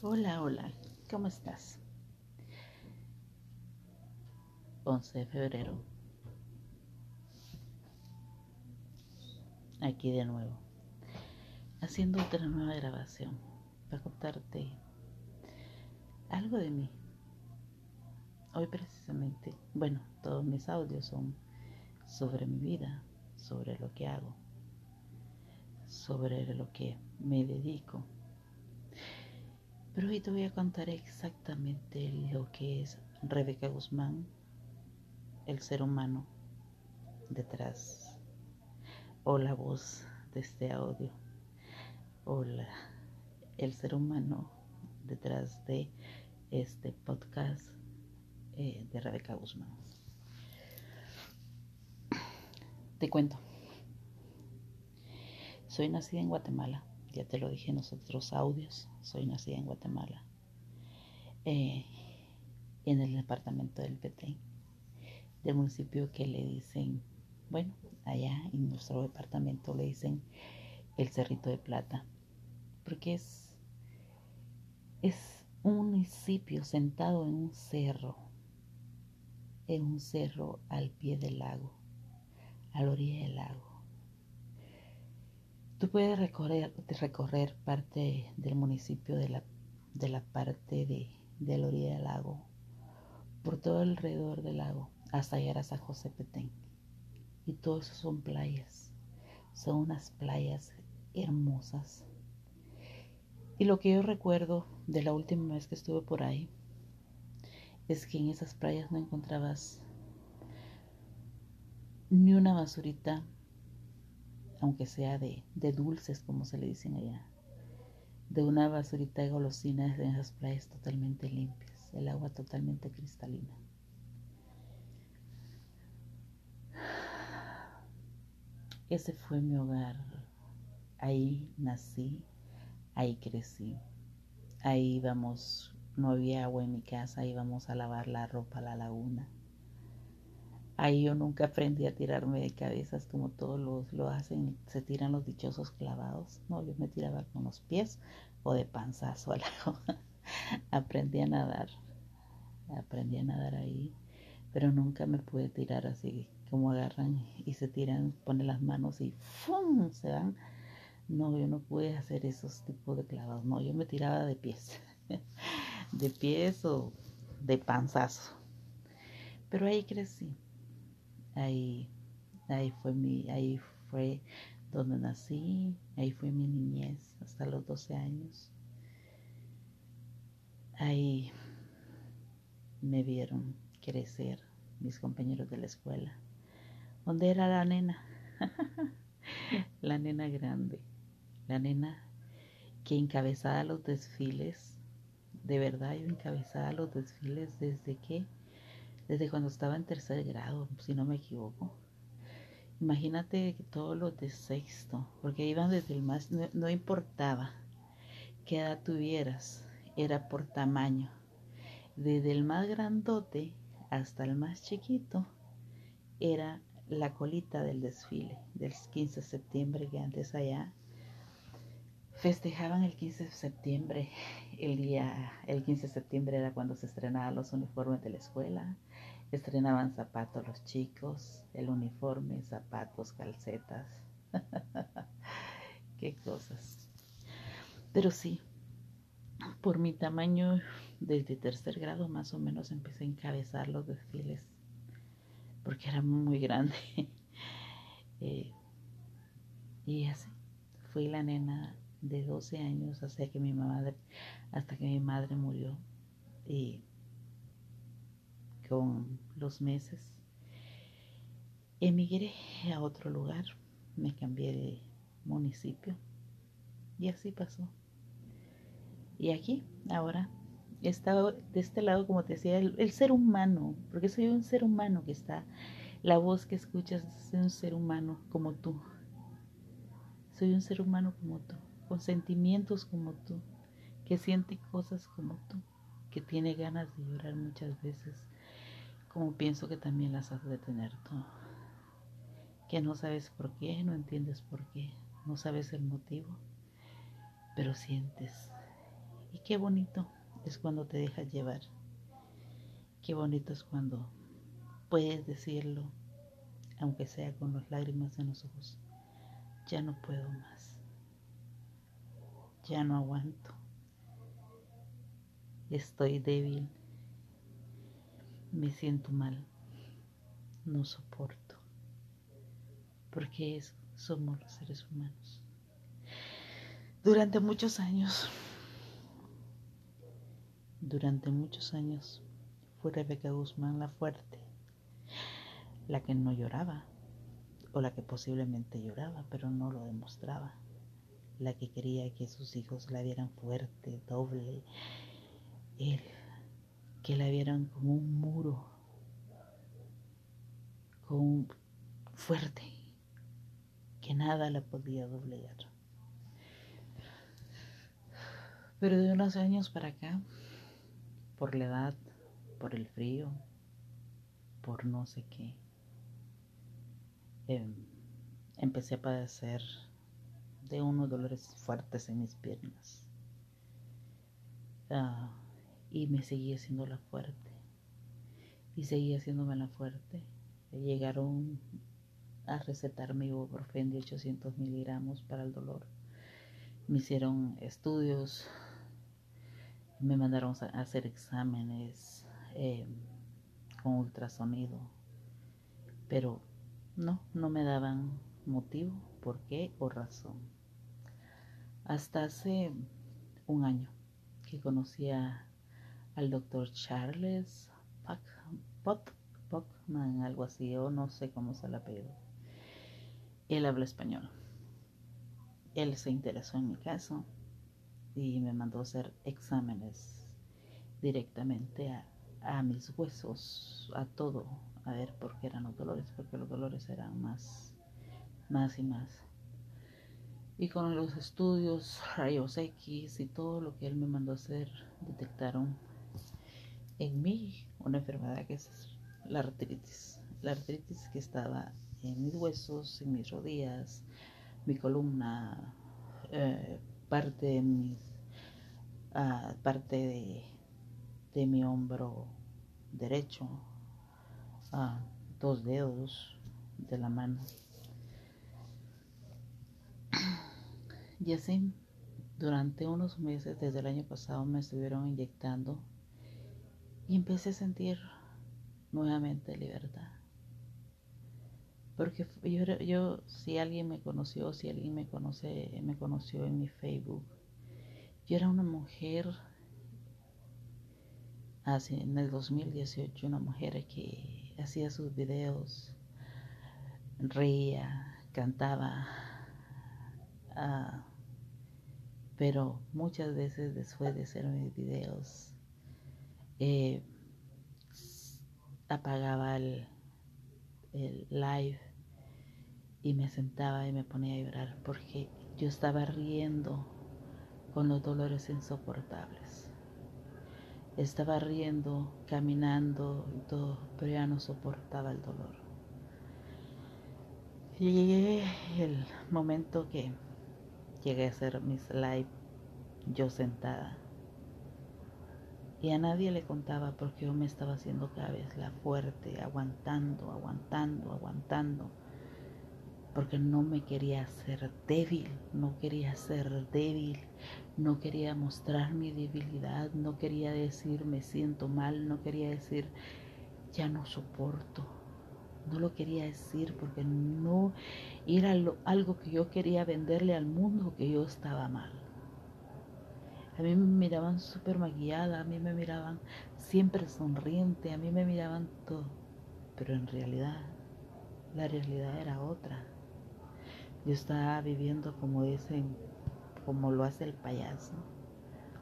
Hola, hola, ¿cómo estás? 11 de febrero. Aquí de nuevo, haciendo otra nueva grabación para contarte algo de mí. Hoy precisamente, bueno, todos mis audios son sobre mi vida, sobre lo que hago, sobre lo que me dedico pero hoy te voy a contar exactamente lo que es Rebeca Guzmán, el ser humano detrás, o la voz de este audio, o el ser humano detrás de este podcast eh, de Rebeca Guzmán. Te cuento. Soy nacida en Guatemala ya te lo dije en los otros audios, soy nacida en Guatemala, eh, en el departamento del Petén, del municipio que le dicen, bueno, allá en nuestro departamento le dicen el Cerrito de Plata, porque es, es un municipio sentado en un cerro, en un cerro al pie del lago, a la orilla del lago. Tú puedes recorrer, recorrer parte del municipio de la, de la parte de, de la orilla del lago, por todo alrededor del lago, hasta llegar a San José Petén. Y todo eso son playas. Son unas playas hermosas. Y lo que yo recuerdo de la última vez que estuve por ahí es que en esas playas no encontrabas ni una basurita aunque sea de, dulces, como se le dicen allá, de una basurita de golosinas en esas playas totalmente limpias, el agua totalmente cristalina. Ese fue mi hogar. Ahí nací, ahí crecí. Ahí íbamos, no había agua en mi casa, íbamos a lavar la ropa a la laguna. Ahí yo nunca aprendí a tirarme de cabezas como todos los lo hacen, se tiran los dichosos clavados. No, yo me tiraba con los pies o de panzazo al agua. aprendí a nadar, aprendí a nadar ahí, pero nunca me pude tirar así como agarran y se tiran, ponen las manos y ¡fum! se van. No, yo no pude hacer esos tipos de clavados. No, yo me tiraba de pies. de pies o de panzazo. Pero ahí crecí. Ahí, ahí fue mi, ahí fue donde nací, ahí fue mi niñez hasta los 12 años. Ahí me vieron crecer mis compañeros de la escuela. ¿Dónde era la nena? la nena grande, la nena que encabezaba los desfiles. De verdad, yo encabezaba los desfiles desde que desde cuando estaba en tercer grado, si no me equivoco. Imagínate todos los de sexto, porque iban desde el más, no, importaba qué edad tuvieras, era por tamaño. Desde el más grandote hasta el más chiquito era la colita del desfile del 15 de septiembre que antes allá festejaban el 15 de septiembre. El día, el 15 de septiembre era cuando se estrenaban los uniformes de la escuela. Estrenaban zapatos los chicos, el uniforme, zapatos, calcetas. Qué cosas. Pero sí, por mi tamaño, desde tercer grado más o menos empecé a encabezar los desfiles, porque era muy grande. Eh, y así, fui la nena de 12 años hasta que mi madre, hasta que mi madre murió. Y con los meses emigré a otro lugar, me cambié de municipio y así pasó. Y aquí, ahora, he de este lado, como te decía, el, ser humano, porque soy un ser humano que está, la voz que escuchas es un ser humano como tú. Soy un ser humano como tú con sentimientos como tú, que siente cosas como tú, que tiene ganas de llorar muchas veces, como pienso que también las has de tener tú, que no sabes por qué, no entiendes por qué, no sabes el motivo, pero sientes Y qué bonito es cuando te dejas llevar. Qué bonito es cuando puedes decirlo, aunque sea con las lágrimas en los ojos. Ya no puedo más. Ya no aguanto. Estoy débil. Me siento mal. No soporto. Porque eso somos los seres humanos. Durante muchos años, durante muchos años, fue Rebeca Guzmán la fuerte, la que no lloraba, o la que posiblemente lloraba, pero no lo demostraba, la que quería que sus hijos la vieran fuerte, doble, él, que la vieran como un muro, como fuerte, que nada la podía doblegar. Pero de unos años para acá, por la edad, por el frío, por no sé qué, em, empecé a padecer de unos dolores fuertes en mis piernas. Ah, y me seguía haciendo la fuerte. Y seguía haciéndome la fuerte. Llegaron a recetarme ibuprofeno de 800 miligramos para el dolor. Me hicieron estudios me mandaron a hacer exámenes eh, con ultrasonido, pero no, no me daban motivo, por qué o razón. Hasta hace un año que conocía al doctor Charles Pockman, algo así, o no sé cómo se le apellido. Él habla español. Él se interesó en mi caso y me mandó a hacer exámenes directamente a, mis huesos, a todo, a ver por qué eran los dolores, porque los dolores eran más, más y más. Y con los estudios, rayos X y todo lo que él me mandó a hacer, detectaron en mí una enfermedad que es la artritis. La artritis que estaba en mis huesos, en mis rodillas, mi columna, eh, parte de mis parte de, de, mi hombro derecho, a dos dedos de la mano. Y así, durante unos meses desde el año pasado me estuvieron inyectando y empecé a sentir nuevamente libertad. Porque yo, yo, si alguien me conoció, si alguien me conoce, me conoció en mi Facebook, yo era una mujer, así en el 2018, una mujer que hacía sus videos, reía, cantaba, ah, pero muchas veces después de hacer mis videos, eh, apagaba el, el live y me sentaba y me ponía a llorar porque yo estaba riendo con los dolores insoportables. Estaba riendo, caminando y todo, pero ya no soportaba el dolor. Y llegué el momento que llegué a hacer mis live yo sentada. Y a nadie le contaba porque yo me estaba haciendo cada vez la fuerte, aguantando, aguantando, aguantando porque no me quería hacer débil, no quería ser débil, no quería mostrar mi debilidad, no quería decir me siento mal, no quería decir ya no soporto, no lo quería decir porque no era algo que yo quería venderle al mundo que yo estaba mal. A mí me miraban súper maquillada, a mí me miraban siempre sonriente, a mí me miraban todo, pero en realidad la realidad era otra. Yo estaba viviendo como dicen, como lo hace el payaso,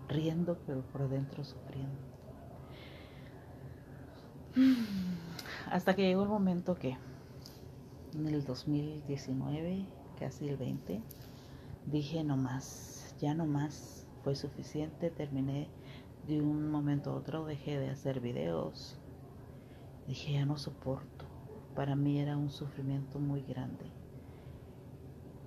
riendo pero por dentro sufriendo. Hasta que llegó el momento que en el 2019, casi el 20, dije no más, ya no más, fue suficiente, terminé de un momento a otro, dejé de hacer videos, dije ya no soporto, para mí era un sufrimiento muy grande.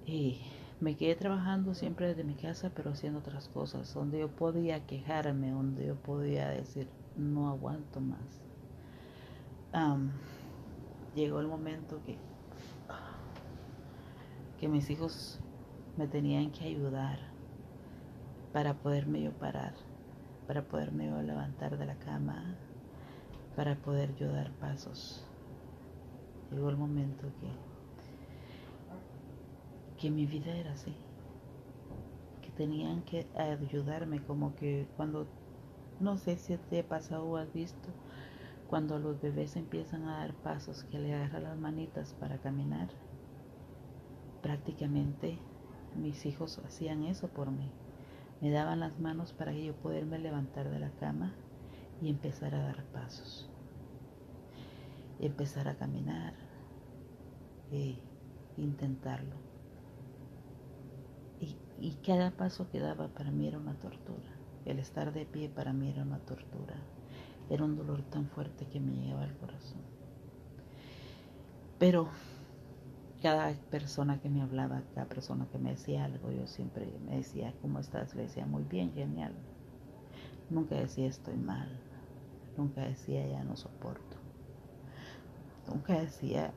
Y me quedé trabajando siempre desde mi casa, pero haciendo otras cosas, donde yo podía quejarme, donde yo podía decir, no aguanto más. llegó el momento que, que mis hijos me tenían que ayudar para poderme yo parar, para poderme yo levantar de la cama, para poder yo dar pasos. Llegó el momento que que mi vida era así, que tenían que ayudarme, como que cuando, no sé si te pasa o has visto, cuando los bebés empiezan a dar pasos, que le agarran las manitas para caminar, prácticamente mis hijos hacían eso por mí. Me daban las manos para que yo poderme levantar de la cama y empezar a dar pasos. Y empezar a caminar e intentarlo. Y cada paso que daba para mí era una tortura. El estar de pie para mí era una tortura. Era un dolor tan fuerte que me llegaba al corazón. Pero cada persona que me hablaba, cada persona que me decía algo, yo siempre me decía, ¿cómo estás? Le decía, muy bien, genial. Nunca decía, estoy mal. Nunca decía, ya no soporto. Nunca decía,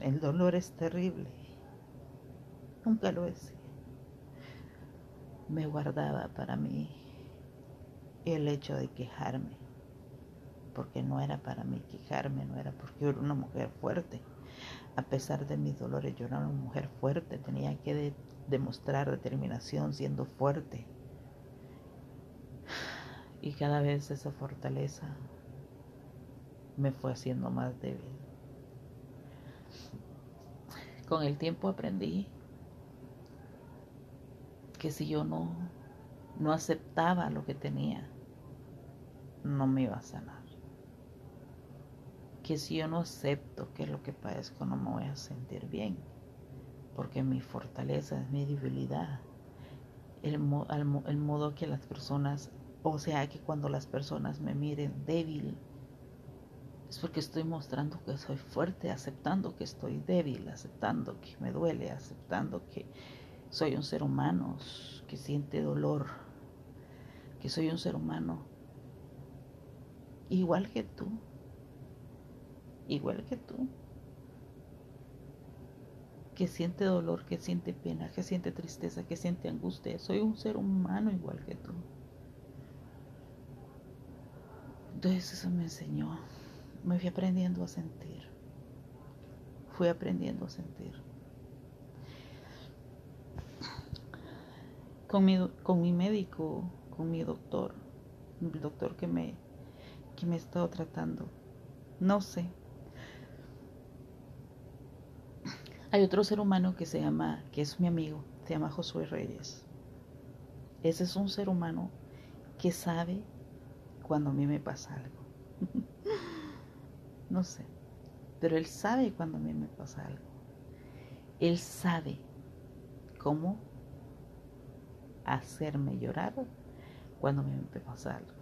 el dolor es terrible. Nunca lo decía me guardaba para mí el hecho de quejarme, porque no era para mí quejarme, no era porque yo era una mujer fuerte. A pesar de mis dolores, yo era una mujer fuerte, tenía que demostrar determinación siendo fuerte. Y cada vez esa fortaleza me fue haciendo más débil. Con el tiempo aprendí que si yo no, no aceptaba lo que tenía, no me iba a sanar. Que si yo no acepto que lo que padezco, no me voy a sentir bien. Porque mi fortaleza es mi debilidad. El, el modo que las personas, o sea, que cuando las personas me miren débil, es porque estoy mostrando que soy fuerte, aceptando que estoy débil, aceptando que me duele, aceptando que soy un ser humano que siente dolor, que soy un ser humano igual que tú, igual que tú, que siente dolor, que siente pena, que siente tristeza, que siente angustia. Soy un ser humano igual que tú. Entonces eso me enseñó, me fui aprendiendo a sentir, fui aprendiendo a sentir. con mi, con mi médico, con mi doctor, el doctor que me, que me ha estado tratando. No sé. Hay otro ser humano que se llama, que es mi amigo, se llama Josué Reyes. Ese es un ser humano que sabe cuando a mí me pasa algo. no sé, pero él sabe cuando a mí me pasa algo. Él sabe cómo hacerme llorar cuando me pasa algo.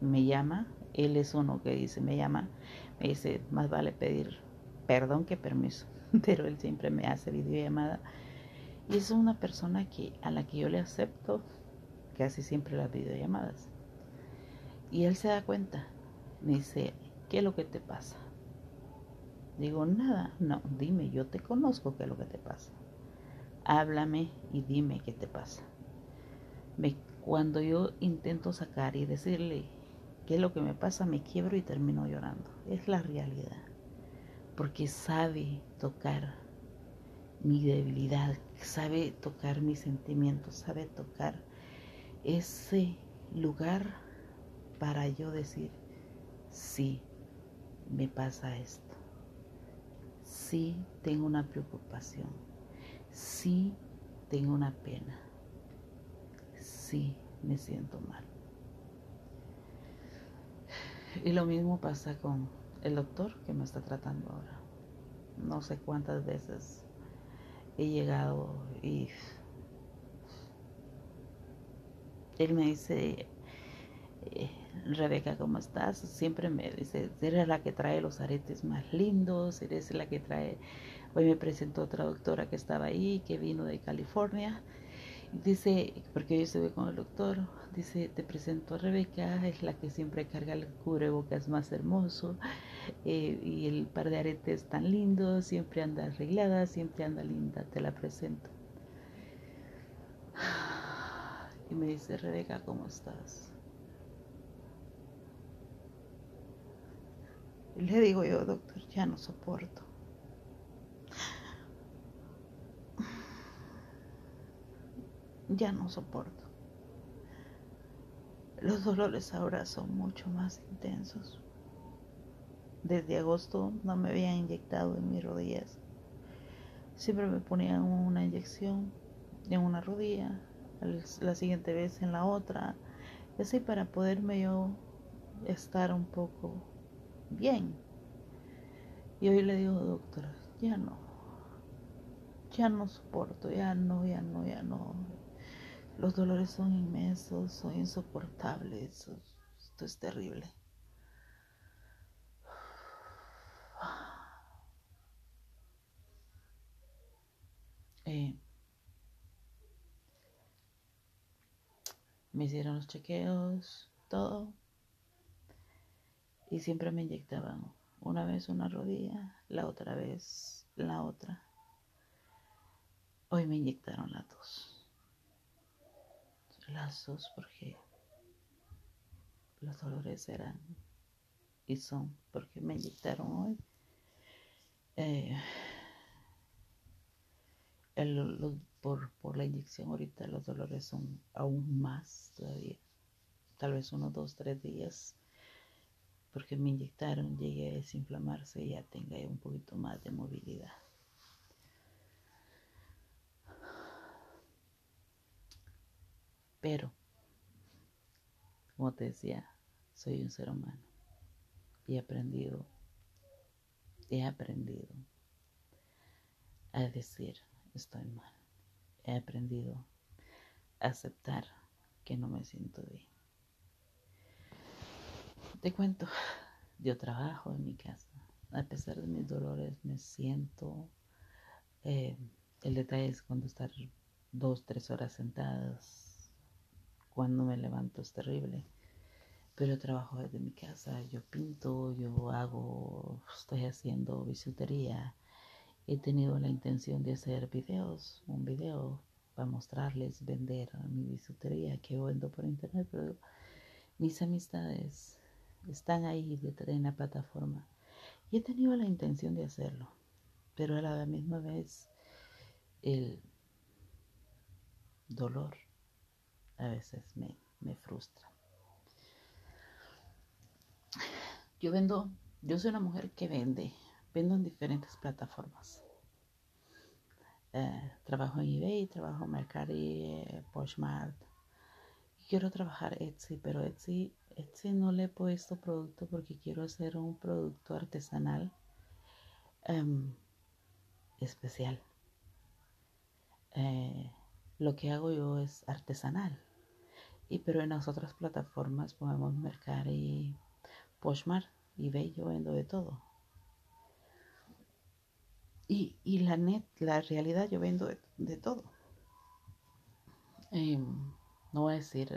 Me llama, él es uno que dice, me llama, me dice, más vale pedir perdón que permiso, pero él siempre me hace videollamada. Y es una persona que, a la que yo le acepto casi siempre las videollamadas. Y él se da cuenta, me dice, ¿qué es lo que te pasa? Digo, nada, no, dime, yo te conozco qué es lo que te pasa háblame y dime qué te pasa. Me, cuando yo intento sacar y decirle qué es lo que me pasa, me quiebro y termino llorando. Es la realidad. Porque sabe tocar mi debilidad, sabe tocar mis sentimientos, sabe tocar ese lugar para yo decir, sí, me pasa esto. Sí, tengo una preocupación sí tengo una pena, sí me siento mal. Y lo mismo pasa con el doctor que me está tratando ahora. No sé cuántas veces he llegado y él me dice, eh, Rebeca, ¿cómo estás? Siempre me dice, eres la que trae los aretes más lindos, eres la que trae Hoy me presentó otra doctora que estaba ahí, que vino de California. Dice, porque yo estuve con el doctor, dice, te presento a Rebeca, es la que siempre carga el cubrebocas más hermoso eh, y el par de aretes tan lindo, siempre anda arreglada, siempre anda linda, te la presento. Y me dice, Rebeca, ¿cómo estás? Le digo yo, doctor, ya no soporto. Ya no soporto. Los dolores ahora son mucho más intensos. Desde agosto no me habían inyectado en mis rodillas. Siempre me ponían una inyección en una rodilla, la siguiente vez en la otra, y así para poderme yo estar un poco bien. Y hoy le digo, doctor, ya no, ya no soporto, ya no, ya no, ya no. Los dolores son inmensos, son insoportables, esto es terrible. Eh, me hicieron los chequeos, todo. Y siempre me inyectaban una vez una rodilla, la otra vez la otra. Hoy me inyectaron las dos. Porque los dolores eran y son porque me inyectaron hoy. Eh, el, por, por la inyección ahorita los dolores son aún más todavía. Tal vez unos dos, tres días porque me inyectaron, llegué a desinflamarse y ya tenga un poquito más de movilidad. Pero, como te decía, soy un ser humano y he aprendido, he aprendido a decir estoy mal. He aprendido a aceptar que no me siento bien. Te cuento, yo trabajo en mi casa. A pesar de mis dolores, me siento. Eh, el detalle es cuando estar dos, tres horas sentadas. Cuando me levanto es terrible. Pero trabajo desde mi casa. Yo pinto, yo hago, estoy haciendo bisutería he tenido la intención de hacer videos, un video para mostrarles, vender mi bisutería que vendo por internet, pero mis amistades están ahí en la plataforma y he tenido la intención de hacerlo, pero a la misma vez el dolor a veces me, me frustra. Yo vendo, yo soy una mujer que vende, Vendo en diferentes plataformas. Eh, trabajo en eBay, trabajo en Mercari, eh, Poshmark. Quiero trabajar Etsy, pero Etsy, Etsy no le he puesto producto porque quiero hacer un producto artesanal em, especial. Eh, lo que hago yo es artesanal. Y pero en las otras plataformas podemos Mercari, Poshmark, eBay, yo vendo de todo. Y, la net, la realidad, yo vendo de, todo. Em, no voy a decir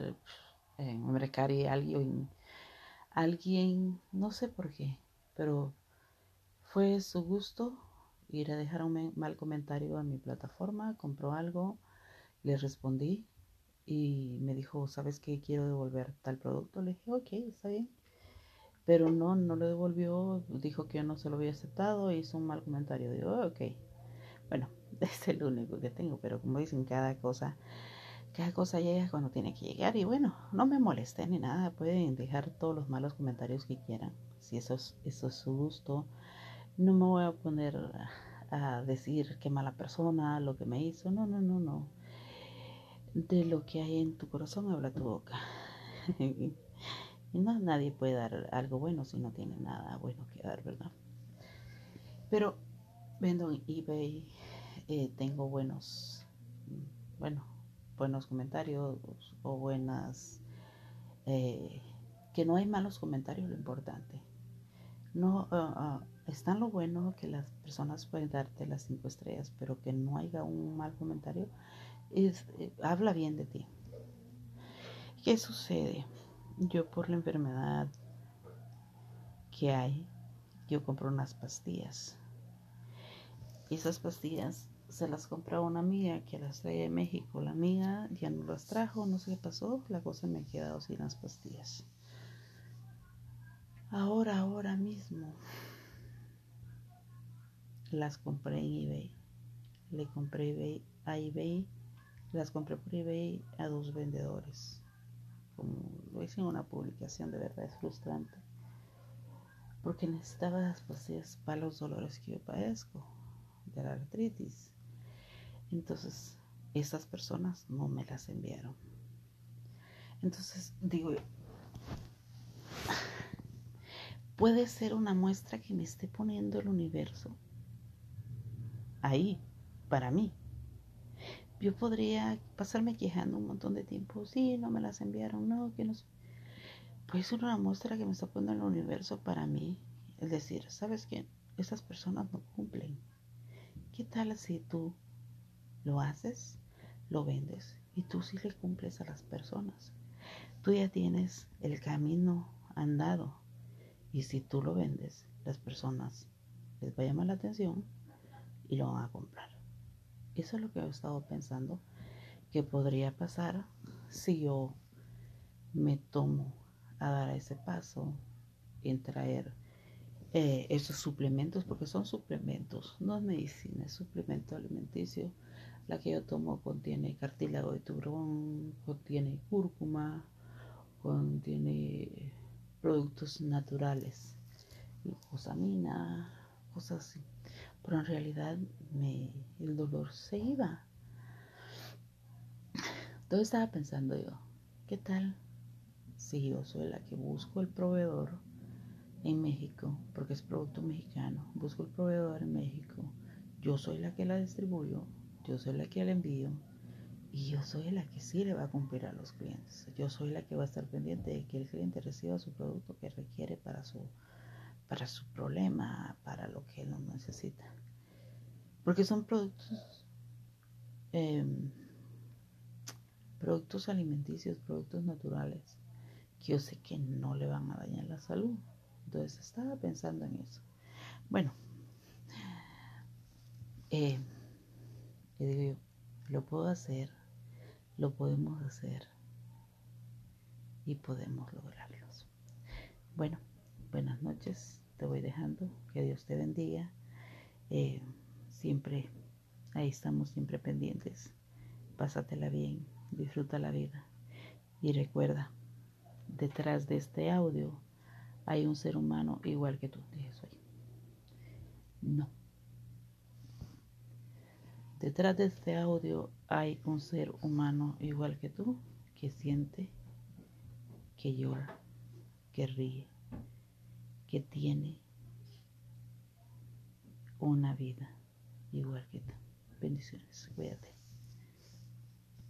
eh, alguien, alguien, no sé por qué, pero fue su gusto ir a dejar un mal comentario a mi plataforma, compró algo, le respondí y me dijo, ¿sabes qué? Quiero devolver tal producto. Le dije, ok, está bien pero no, no lo devolvió, dijo que yo no se lo había aceptado, hizo un mal comentario. Digo, oh, ok, bueno, es el único que tengo, pero como dicen, cada cosa, cada cosa llega cuando tiene que llegar y bueno, no me moleste ni nada, pueden dejar todos los malos comentarios que quieran, si eso es, eso es su gusto, no me voy a poner a decir qué mala persona, lo que me hizo, no, no, no, no. De lo que hay en tu corazón habla tu boca. no, nadie puede dar algo bueno si no tiene nada bueno que dar, ¿verdad? Pero vendo en eBay, eh, tengo buenos, bueno, buenos comentarios o buenas, eh, que no hay malos comentarios, lo importante. No, uh, está lo bueno que las personas pueden darte las cinco estrellas, pero que no haya un mal comentario, es, eh, habla bien de ti. ¿Qué sucede? Yo por la enfermedad que hay, yo compro unas pastillas. Y esas pastillas se las compró una amiga que las traía de México. La amiga ya no las trajo, no sé qué pasó, la cosa me ha quedado sin las pastillas. Ahora, ahora mismo, las compré en eBay. Le compré a eBay, las compré por eBay a dos vendedores. Como lo hice en una publicación, de verdad es frustrante. Porque necesitaba las pastillas para los dolores que yo padezco, de la artritis. Entonces, esas personas no me las enviaron. Entonces, digo, puede ser una muestra que me esté poniendo el universo ahí, para mí. Yo podría pasarme quejando un montón de tiempo, sí, no me las enviaron, no, que no sé. Puede ser una muestra que me está poniendo el universo para mí. Es decir, ¿sabes qué? Esas personas no cumplen. ¿Qué tal si tú lo haces, lo vendes y tú sí le cumples a las personas? Tú ya tienes el camino andado y si tú lo vendes, las personas les va a llamar la atención y lo van a comprar. Eso es lo que he estado pensando que podría pasar si yo me tomo a dar ese paso en traer eh, esos suplementos, porque son suplementos, no es medicina, es suplemento alimenticio. La que yo tomo contiene cartílago de tiburón, contiene cúrcuma, contiene productos naturales, glucosamina, cosas así. Pero en realidad me, el dolor se iba. Entonces estaba pensando yo, ¿qué tal si yo soy la que busco el proveedor en México, porque es producto mexicano, busco el proveedor en México, yo soy la que la distribuyo, yo soy la que la envío, y yo soy la que sí le va a cumplir a los clientes. Yo soy la que va a estar pendiente de que el cliente reciba su producto que requiere para su, para su problema, para lo que él necesita. Porque son productos, em, productos alimenticios, productos naturales, que yo sé que no le van a dañar la salud. Entonces estaba pensando en eso. Bueno, eh, digo lo puedo hacer lo podemos hacer y podemos lograrlos. Bueno, buenas noches, te voy dejando, que Dios te bendiga. Eh, siempre, ahí estamos siempre pendientes. Pásatela bien, disfruta la vida y recuerda, detrás de este audio hay un ser humano igual que tú. Dije, soy. No. Detrás de este audio hay un ser humano igual que tú que siente, que llora, que ríe, que tiene una vida igual que tú. Bendiciones, cuídate.